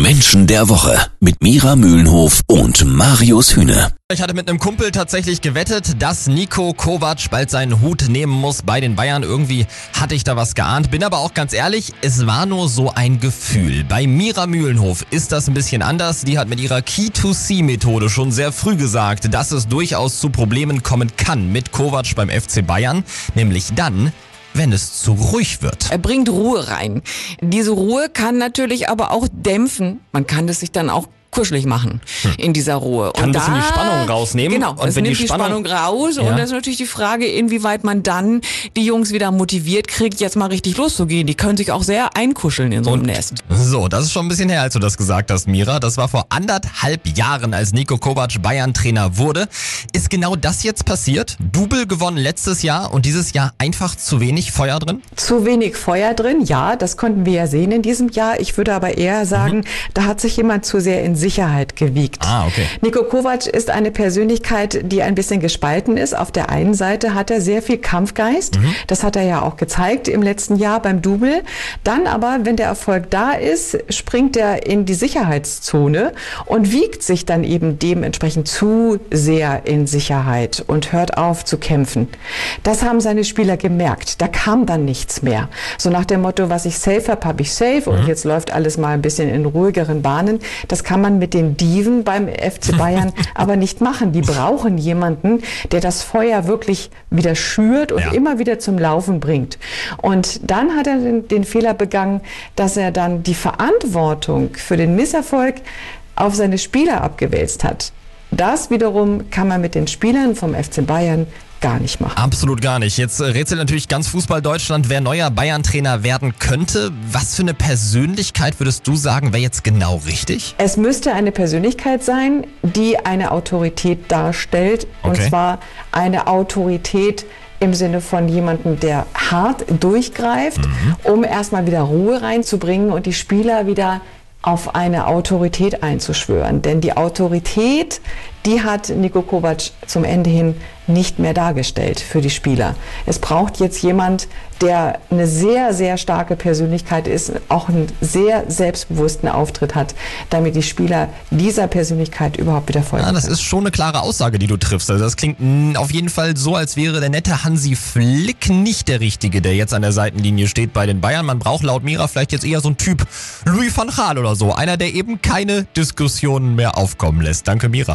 Menschen der Woche mit Mira Mühlenhof und Marius Hühne. Ich hatte mit einem Kumpel tatsächlich gewettet, dass Nico Kovac bald seinen Hut nehmen muss bei den Bayern. Irgendwie hatte ich da was geahnt. Bin aber auch ganz ehrlich, es war nur so ein Gefühl. Bei Mira Mühlenhof ist das ein bisschen anders. Die hat mit ihrer Key-to-See-Methode schon sehr früh gesagt, dass es durchaus zu Problemen kommen kann mit Kovac beim FC Bayern. Nämlich dann, wenn es zu ruhig wird. Er bringt Ruhe rein. Diese Ruhe kann natürlich aber auch dämpfen. Man kann es sich dann auch kuschelig machen in dieser Ruhe. Kann ein bisschen die Spannung rausnehmen. Genau, Und es wenn nimmt die die Spannung- Spannung, raus Ja. und das ist natürlich die Frage, inwieweit man dann die Jungs wieder motiviert kriegt, jetzt mal richtig loszugehen. Die können sich auch sehr einkuscheln in so einem Nest. So, das ist schon ein bisschen her, als du das gesagt hast, Mira. Das war vor anderthalb Jahren, als Nico Kovac Bayern-Trainer wurde. Ist genau das jetzt passiert? Double gewonnen letztes Jahr und dieses Jahr einfach zu wenig Feuer drin? Zu wenig Feuer drin, ja, das konnten wir ja sehen in diesem Jahr. Ich würde aber eher sagen, da hat sich jemand zu sehr in Sicherheit gewiegt. Ah, okay. Nico Kovac ist eine Persönlichkeit, die ein bisschen gespalten ist. Auf der einen Seite hat er sehr viel Kampfgeist. Das hat er ja auch gezeigt im letzten Jahr beim Double. Dann aber, wenn der Erfolg da ist, springt er in die Sicherheitszone und wiegt sich dann eben dementsprechend zu sehr in Sicherheit und hört auf zu kämpfen. Das haben seine Spieler gemerkt. Da kam dann nichts mehr. So nach dem Motto, was ich safe habe, habe ich safe und jetzt läuft alles mal ein bisschen in ruhigeren Bahnen. Das kann man mit den Diven beim FC Bayern aber nicht machen. Die brauchen jemanden, der das Feuer wirklich wieder schürt und Ja. immer wieder zum Laufen bringt. Und dann hat er den, den Fehler begangen, dass er dann die Verantwortung für den Misserfolg auf seine Spieler abgewälzt hat. Das wiederum kann man mit den Spielern vom FC Bayern gar nicht machen. Absolut gar nicht. Jetzt äh, rätselt natürlich ganz Fußball Deutschland, wer neuer Bayern-Trainer werden könnte. Was für eine Persönlichkeit würdest du sagen, wäre jetzt genau richtig? Es müsste eine Persönlichkeit sein, die eine Autorität darstellt. Und Okay. zwar eine Autorität im Sinne von jemandem, der hart durchgreift, um erstmal wieder Ruhe reinzubringen und die Spieler wieder auf eine Autorität einzuschwören. Denn die Autorität, die hat Niko Kovac zum Ende hin nicht mehr dargestellt für die Spieler. Es braucht jetzt jemand, der eine sehr, sehr starke Persönlichkeit ist, auch einen sehr selbstbewussten Auftritt hat, damit die Spieler dieser Persönlichkeit überhaupt wieder folgen. Ja, das können. ist schon eine klare Aussage, die du triffst. Also das klingt mm, auf jeden Fall so, als wäre der nette Hansi Flick nicht der Richtige, der jetzt an der Seitenlinie steht bei den Bayern. Man braucht laut Mira vielleicht jetzt eher so einen Typ Louis van Gaal oder so. Einer, der eben keine Diskussionen mehr aufkommen lässt. Danke, Mira.